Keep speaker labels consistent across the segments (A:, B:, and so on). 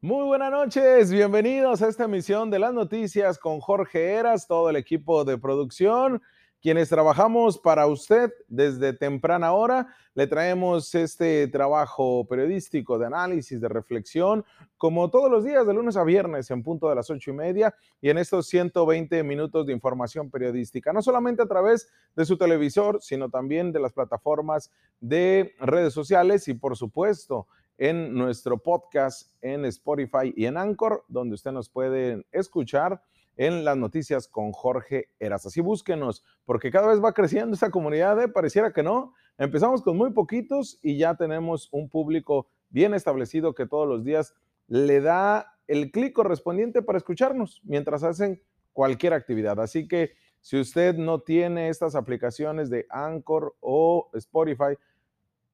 A: Muy buenas noches, bienvenidos a esta emisión de las noticias con Jorge Eras, todo el equipo de producción, quienes trabajamos para usted desde temprana hora. Le traemos este trabajo periodístico de análisis, de reflexión, como todos los días, de lunes a viernes, en punto de las ocho y media, y en estos 120 minutos de información periodística, no solamente a través de su televisor, sino también de las plataformas de redes sociales y, por supuesto, en nuestro podcast en Spotify y en Anchor, donde usted nos puede escuchar en las noticias con Jorge Eras. Así búsquenos, porque cada vez va creciendo esta comunidad, ¿eh? pareciera que no. Empezamos con muy poquitos y ya tenemos un público bien establecido que todos los días le da el clic correspondiente para escucharnos mientras hacen cualquier actividad. Así que si usted no tiene estas aplicaciones de Anchor o Spotify,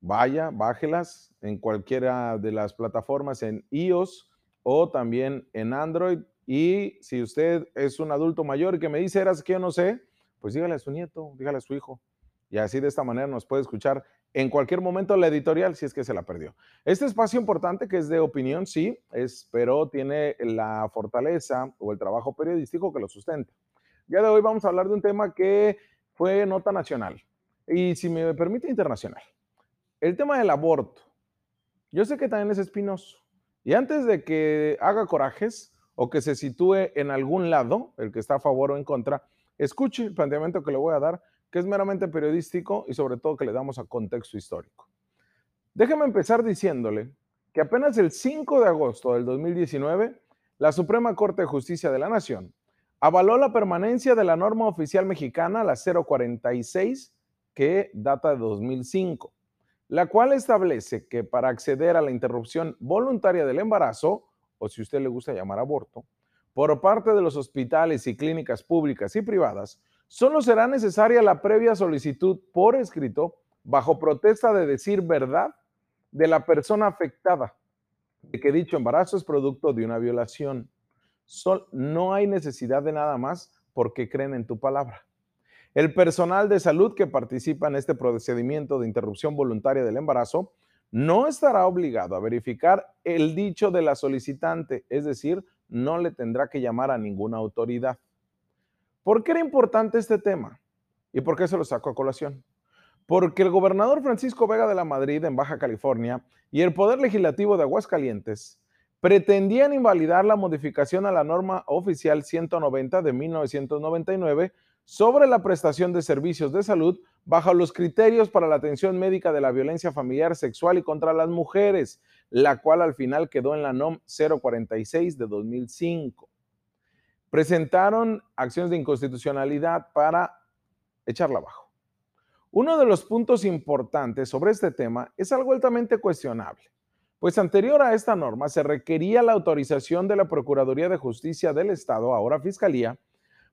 A: vaya, bájelas en cualquiera de las plataformas en iOS o también en Android. Y si usted es un adulto mayor que me dice, eras que yo no sé, pues dígale a su nieto, dígale a su hijo. Y así de esta manera nos puede escuchar en cualquier momento la editorial si es que se la perdió. Este espacio importante que es de opinión, sí, es, pero tiene la fortaleza o el trabajo periodístico que lo sustenta. Ya de hoy vamos a hablar de un tema que fue nota nacional y si me permite internacional. El tema del aborto. Yo sé que también es espinoso. Y antes de que haga corajes o que se sitúe en algún lado, el que está a favor o en contra, escuche el planteamiento que le voy a dar, que es meramente periodístico y sobre todo que le damos a contexto histórico. Déjeme empezar diciéndole que apenas el 5 de agosto del 2019, la Suprema Corte de Justicia de la Nación avaló la permanencia de la norma oficial mexicana, la 046, que data de 2005 la cual establece que para acceder a la interrupción voluntaria del embarazo, o si usted le gusta llamar aborto, por parte de los hospitales y clínicas públicas y privadas, solo será necesaria la previa solicitud por escrito bajo protesta de decir verdad de la persona afectada de que dicho embarazo es producto de una violación. no hay necesidad de nada más porque creen en tu palabra. El personal de salud que participa en este procedimiento de interrupción voluntaria del embarazo no estará obligado a verificar el dicho de la solicitante, es decir, no le tendrá que llamar a ninguna autoridad. ¿Por qué era importante este tema? ¿Y por qué se lo saco a colación? Porque el gobernador Francisco Vega de la Madrid en Baja California y el Poder Legislativo de Aguascalientes pretendían invalidar la modificación a la norma oficial 190 de 1999 sobre la prestación de servicios de salud bajo los criterios para la atención médica de la violencia familiar, sexual y contra las mujeres, la cual al final quedó en la NOM 046 de 2005. Presentaron acciones de inconstitucionalidad para echarla abajo. Uno de los puntos importantes sobre este tema es algo altamente cuestionable, pues anterior a esta norma se requería la autorización de la Procuraduría de Justicia del Estado, ahora Fiscalía,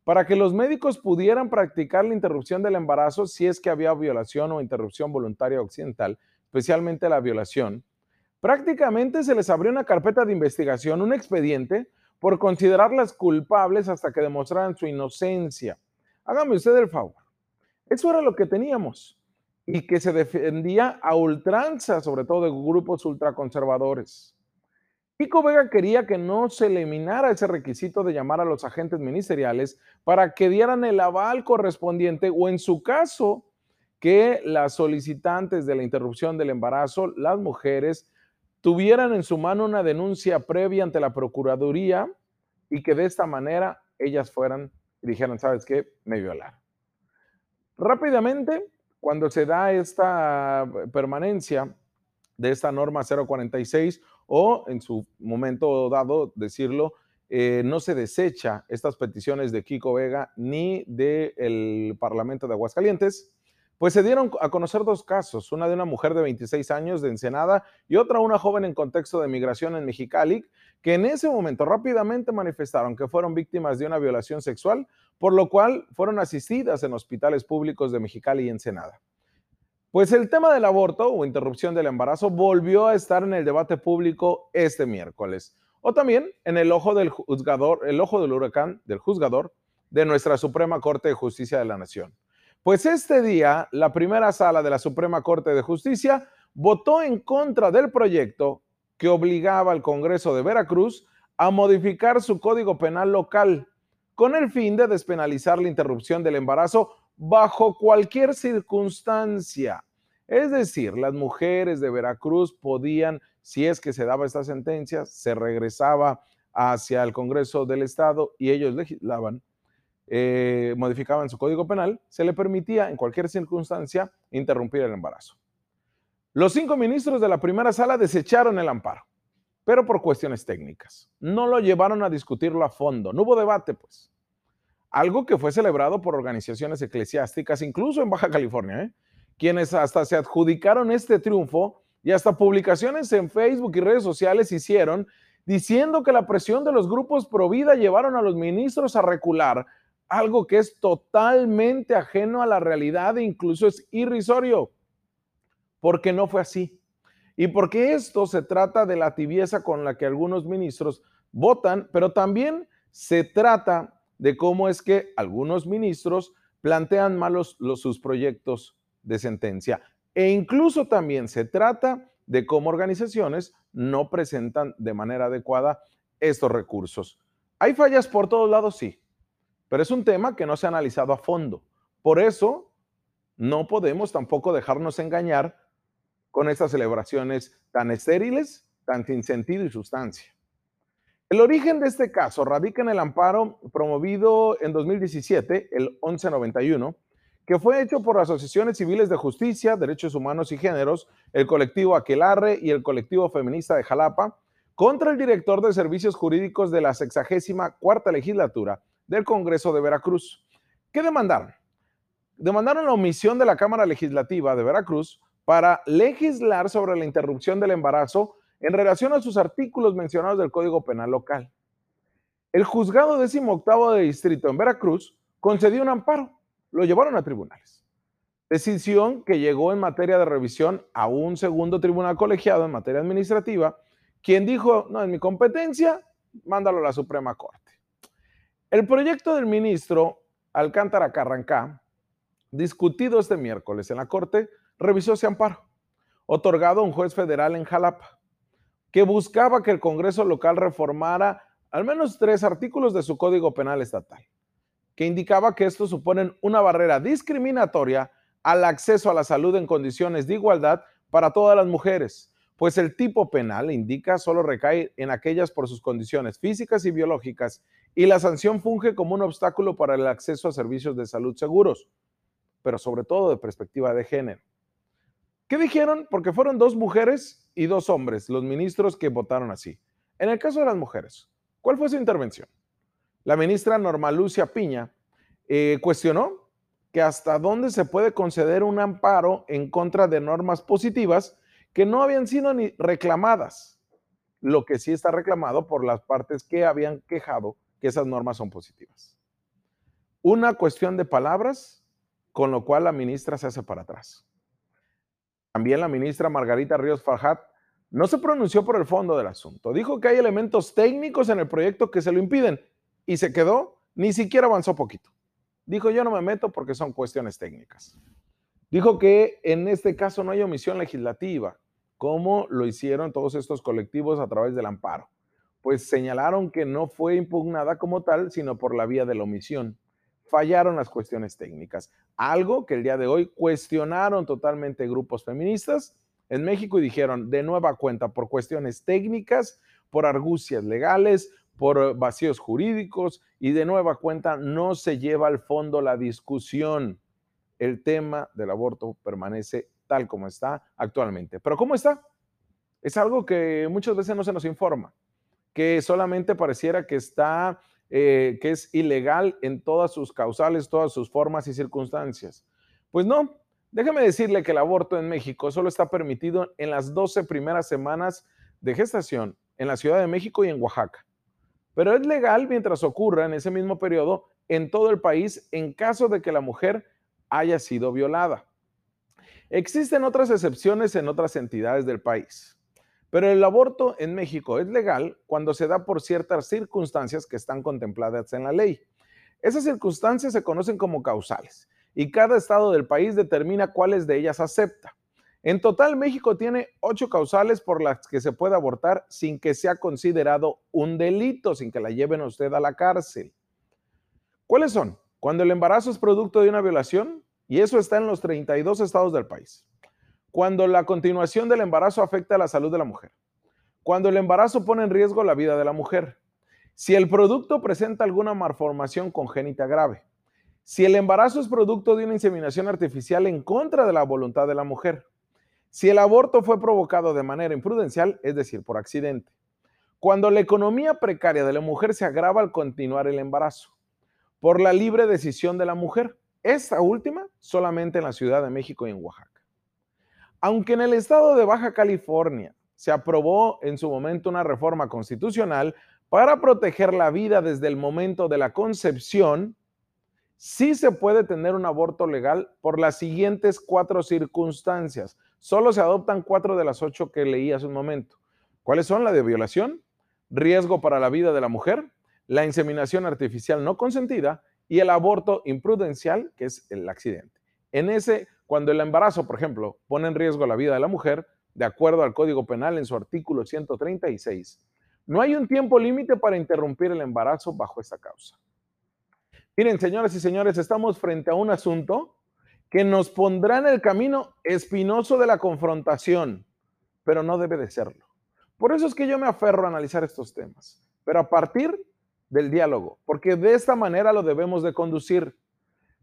A: para que los médicos pudieran practicar la interrupción del embarazo si es que había violación o interrupción voluntaria occidental, especialmente la violación, prácticamente se les abrió una carpeta de investigación, un expediente, por considerarlas culpables hasta que demostraran su inocencia. Hágame usted el favor. Eso era lo que teníamos y que se defendía a ultranza, sobre todo de grupos ultraconservadores. Pico Vega quería que no se eliminara ese requisito de llamar a los agentes ministeriales para que dieran el aval correspondiente o en su caso que las solicitantes de la interrupción del embarazo, las mujeres, tuvieran en su mano una denuncia previa ante la Procuraduría y que de esta manera ellas fueran y dijeran, ¿sabes qué? Me violaron. Rápidamente, cuando se da esta permanencia de esta norma 046 o en su momento dado decirlo, eh, no se desecha estas peticiones de Kiko Vega ni del Parlamento de Aguascalientes, pues se dieron a conocer dos casos, una de una mujer de 26 años de Ensenada y otra una joven en contexto de migración en Mexicali, que en ese momento rápidamente manifestaron que fueron víctimas de una violación sexual, por lo cual fueron asistidas en hospitales públicos de Mexicali y Ensenada. Pues el tema del aborto o interrupción del embarazo volvió a estar en el debate público este miércoles, o también en el ojo del juzgador, el ojo del huracán del juzgador de nuestra Suprema Corte de Justicia de la Nación. Pues este día, la primera sala de la Suprema Corte de Justicia votó en contra del proyecto que obligaba al Congreso de Veracruz a modificar su código penal local con el fin de despenalizar la interrupción del embarazo bajo cualquier circunstancia. Es decir, las mujeres de Veracruz podían, si es que se daba esta sentencia, se regresaba hacia el Congreso del Estado y ellos legislaban, eh, modificaban su código penal, se le permitía en cualquier circunstancia interrumpir el embarazo. Los cinco ministros de la primera sala desecharon el amparo, pero por cuestiones técnicas. No lo llevaron a discutirlo a fondo, no hubo debate, pues. Algo que fue celebrado por organizaciones eclesiásticas, incluso en Baja California, ¿eh? quienes hasta se adjudicaron este triunfo y hasta publicaciones en Facebook y redes sociales hicieron diciendo que la presión de los grupos pro vida llevaron a los ministros a recular, algo que es totalmente ajeno a la realidad e incluso es irrisorio porque no fue así. Y porque esto se trata de la tibieza con la que algunos ministros votan, pero también se trata de cómo es que algunos ministros plantean malos los, sus proyectos de sentencia. E incluso también se trata de cómo organizaciones no presentan de manera adecuada estos recursos. Hay fallas por todos lados, sí, pero es un tema que no se ha analizado a fondo. Por eso, no podemos tampoco dejarnos engañar con estas celebraciones tan estériles, tan sin sentido y sustancia. El origen de este caso radica en el amparo promovido en 2017, el 1191, que fue hecho por asociaciones civiles de justicia, derechos humanos y géneros, el colectivo Aquelarre y el colectivo feminista de Jalapa, contra el director de servicios jurídicos de la sexagésima cuarta legislatura del Congreso de Veracruz. ¿Qué demandaron? Demandaron la omisión de la Cámara Legislativa de Veracruz para legislar sobre la interrupción del embarazo en relación a sus artículos mencionados del Código Penal local. El juzgado décimo octavo de distrito en Veracruz concedió un amparo, lo llevaron a tribunales. Decisión que llegó en materia de revisión a un segundo tribunal colegiado en materia administrativa, quien dijo, no es mi competencia, mándalo a la Suprema Corte. El proyecto del ministro Alcántara Carrancá, discutido este miércoles en la Corte, revisó ese amparo, otorgado a un juez federal en Jalapa, que buscaba que el Congreso local reformara al menos tres artículos de su Código Penal Estatal, que indicaba que estos suponen una barrera discriminatoria al acceso a la salud en condiciones de igualdad para todas las mujeres, pues el tipo penal indica solo recae en aquellas por sus condiciones físicas y biológicas y la sanción funge como un obstáculo para el acceso a servicios de salud seguros, pero sobre todo de perspectiva de género. ¿Qué dijeron? Porque fueron dos mujeres y dos hombres los ministros que votaron así. En el caso de las mujeres, ¿cuál fue su intervención? La ministra Norma Lucia Piña eh, cuestionó que hasta dónde se puede conceder un amparo en contra de normas positivas que no habían sido ni reclamadas, lo que sí está reclamado por las partes que habían quejado que esas normas son positivas. Una cuestión de palabras, con lo cual la ministra se hace para atrás. También la ministra Margarita Ríos Farhat no se pronunció por el fondo del asunto. Dijo que hay elementos técnicos en el proyecto que se lo impiden y se quedó, ni siquiera avanzó poquito. Dijo, yo no me meto porque son cuestiones técnicas. Dijo que en este caso no hay omisión legislativa, como lo hicieron todos estos colectivos a través del amparo. Pues señalaron que no fue impugnada como tal, sino por la vía de la omisión fallaron las cuestiones técnicas. Algo que el día de hoy cuestionaron totalmente grupos feministas en México y dijeron de nueva cuenta por cuestiones técnicas, por argucias legales, por vacíos jurídicos y de nueva cuenta no se lleva al fondo la discusión. El tema del aborto permanece tal como está actualmente. Pero ¿cómo está? Es algo que muchas veces no se nos informa, que solamente pareciera que está eh, que es ilegal en todas sus causales, todas sus formas y circunstancias. Pues no, déjeme decirle que el aborto en México solo está permitido en las 12 primeras semanas de gestación en la Ciudad de México y en Oaxaca. Pero es legal mientras ocurra en ese mismo periodo en todo el país en caso de que la mujer haya sido violada. Existen otras excepciones en otras entidades del país. Pero el aborto en México es legal cuando se da por ciertas circunstancias que están contempladas en la ley. Esas circunstancias se conocen como causales y cada estado del país determina cuáles de ellas acepta. En total, México tiene ocho causales por las que se puede abortar sin que sea considerado un delito, sin que la lleven a usted a la cárcel. ¿Cuáles son? Cuando el embarazo es producto de una violación, y eso está en los 32 estados del país. Cuando la continuación del embarazo afecta a la salud de la mujer. Cuando el embarazo pone en riesgo la vida de la mujer. Si el producto presenta alguna malformación congénita grave. Si el embarazo es producto de una inseminación artificial en contra de la voluntad de la mujer si el aborto fue provocado de manera imprudencial, es decir, por accidente. Cuando la economía precaria de la mujer se agrava al continuar el embarazo. Por la libre decisión de la mujer. Esta última solamente en la Ciudad de México y en Oaxaca. Aunque en el estado de Baja California se aprobó en su momento una reforma constitucional para proteger la vida desde el momento de la concepción, sí se puede tener un aborto legal por las siguientes cuatro circunstancias. Solo se adoptan cuatro de las ocho que leí hace un momento. ¿Cuáles son? La de violación, riesgo para la vida de la mujer, la inseminación artificial no consentida y el aborto imprudencial, que es el accidente. En ese, cuando el embarazo, por ejemplo, pone en riesgo la vida de la mujer, de acuerdo al Código Penal en su artículo 136, no hay un tiempo límite para interrumpir el embarazo bajo esta causa. Miren, señoras y señores, estamos frente a un asunto que nos pondrá en el camino espinoso de la confrontación, pero no debe de serlo. Por eso es que yo me aferro a analizar estos temas, pero a partir del diálogo, porque de esta manera lo debemos de conducir.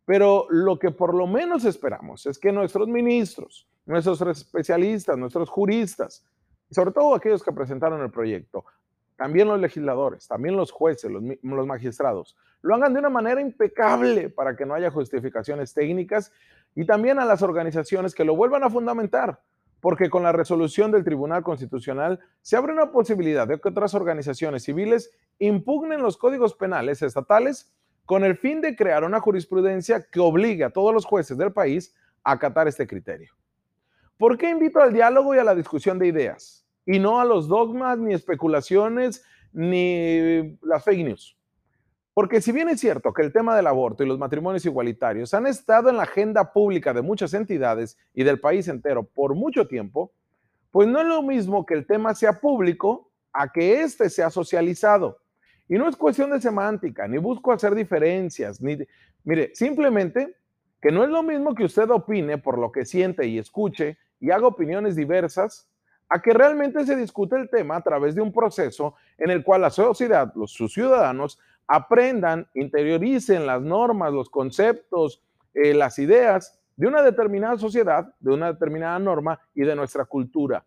A: Pero lo que por lo menos esperamos es que nuestros ministros, nuestros especialistas, nuestros juristas, sobre todo aquellos que presentaron el proyecto, también los legisladores, también los jueces, los, los, magistrados, lo hagan de una manera impecable para que no haya justificaciones técnicas y también a las organizaciones que lo vuelvan a fundamentar, porque con la resolución del Tribunal Constitucional se abre una posibilidad de que otras organizaciones civiles impugnen los códigos penales estatales con el fin de crear una jurisprudencia que obligue a todos los jueces del país a acatar este criterio. ¿Por qué invito al diálogo y a la discusión de ideas? y no a los dogmas, ni especulaciones, ni las fake news. Porque si bien es cierto que el tema del aborto y los matrimonios igualitarios han estado en la agenda pública de muchas entidades y del país entero por mucho tiempo, pues no es lo mismo que el tema sea público a que éste sea socializado. Y no es cuestión de semántica, ni busco hacer diferencias, ni... Mire, simplemente que no es lo mismo que usted opine por lo que siente y escuche y haga opiniones diversas a que realmente se discute el tema a través de un proceso en el cual la sociedad, los, sus ciudadanos, aprendan, interioricen las normas, los conceptos, eh, las ideas de una determinada sociedad, de una determinada norma y de nuestra cultura.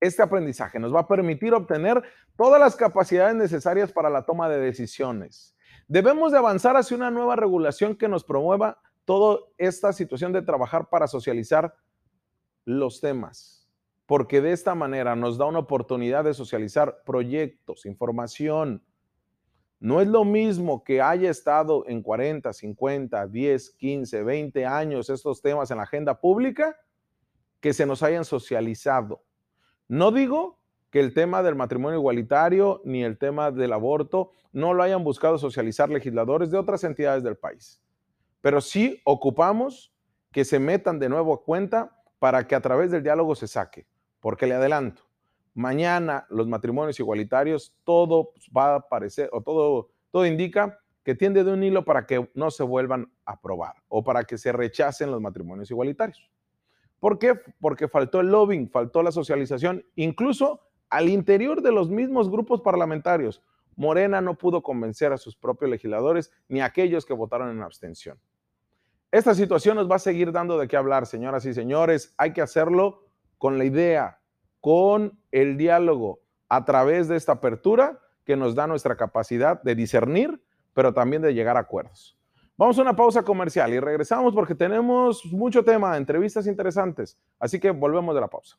A: Este aprendizaje nos va a permitir obtener todas las capacidades necesarias para la toma de decisiones. Debemos de avanzar hacia una nueva regulación que nos promueva toda esta situación de trabajar para socializar los temas porque de esta manera nos da una oportunidad de socializar proyectos, información. No es lo mismo que haya estado en 40, 50, 10, 15, 20 años estos temas en la agenda pública que se nos hayan socializado. No digo que el tema del matrimonio igualitario ni el tema del aborto no lo hayan buscado socializar legisladores de otras entidades del país, pero sí ocupamos que se metan de nuevo a cuenta para que a través del diálogo se saque. Porque le adelanto, mañana los matrimonios igualitarios, todo va a aparecer, o todo, todo indica que tiende de un hilo para que no se vuelvan a aprobar o para que se rechacen los matrimonios igualitarios. ¿Por qué? Porque faltó el lobbying, faltó la socialización, incluso al interior de los mismos grupos parlamentarios. Morena no pudo convencer a sus propios legisladores ni a aquellos que votaron en abstención. Esta situación nos va a seguir dando de qué hablar, señoras y señores. Hay que hacerlo con la idea, con el diálogo, a través de esta apertura que nos da nuestra capacidad de discernir, pero también de llegar a acuerdos. Vamos a una pausa comercial y regresamos porque tenemos mucho tema, entrevistas interesantes. Así que volvemos de la pausa.